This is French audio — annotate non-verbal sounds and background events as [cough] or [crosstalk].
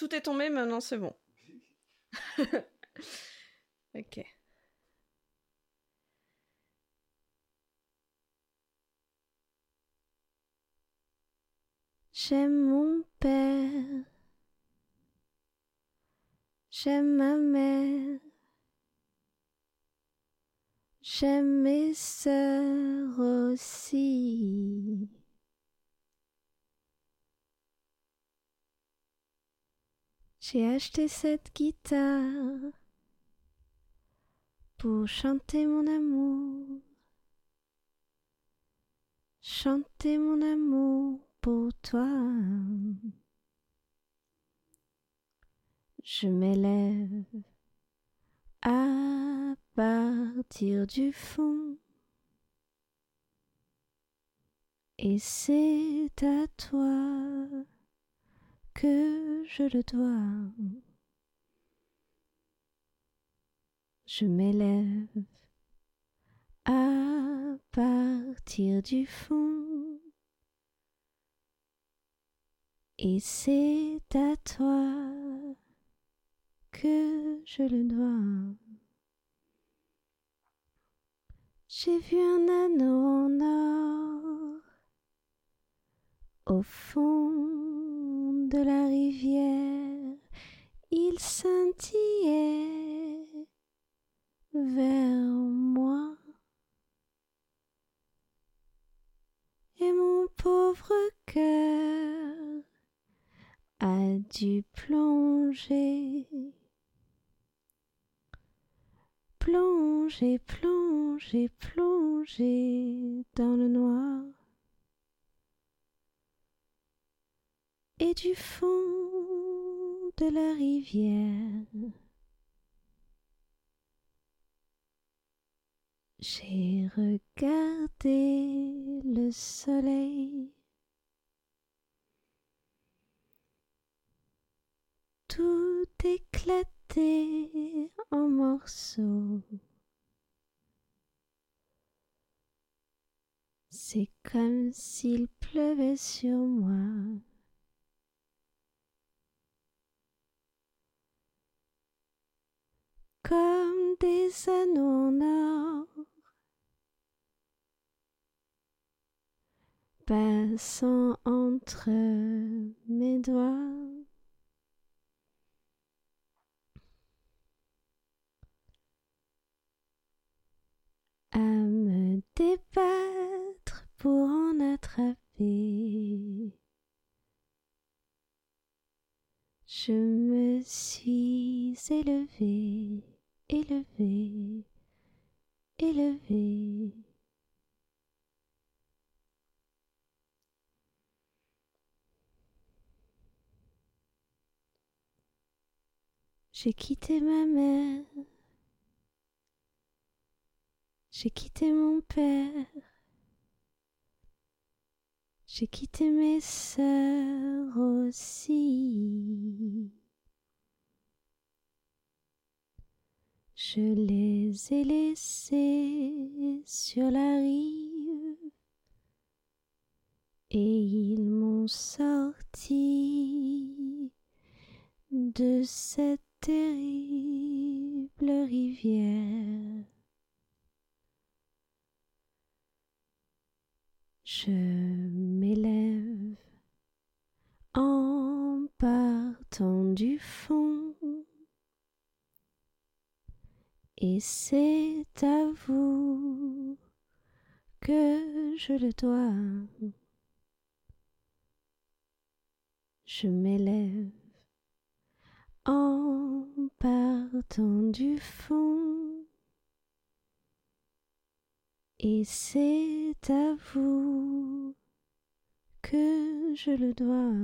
tout est tombé, maintenant c'est bon. [laughs] ok. J'aime mon père, j'aime ma mère, j'aime mes sœurs aussi. J'ai acheté cette guitare pour chanter mon amour, chanter mon amour pour toi. Je m'élève à partir du fond et c'est à toi que je le dois. Je m'élève à partir du fond et c'est à toi que je le dois. J'ai vu un anneau en or au fond de la rivière, il scintillait vers moi. Et mon pauvre cœur a dû plonger, plonger, plonger, plonger dans le noir. Et du fond de la rivière, j'ai regardé le soleil. tout éclaté en morceaux. C'est comme s'il pleuvait sur moi. Comme des anneaux en or passant entre mes doigts. à me débattre pour en attraper. Je me suis élevée, élevée, élevée. J'ai quitté ma mère j'ai quitté mon père, j'ai quitté mes sœurs aussi. Je les ai laissés sur la rive et ils m'ont sorti de cette terrible rivière. Je m'élève en partant du fond et c'est à vous que je le dois. Je m'élève en partant du fond et c'est à vous que je le dois.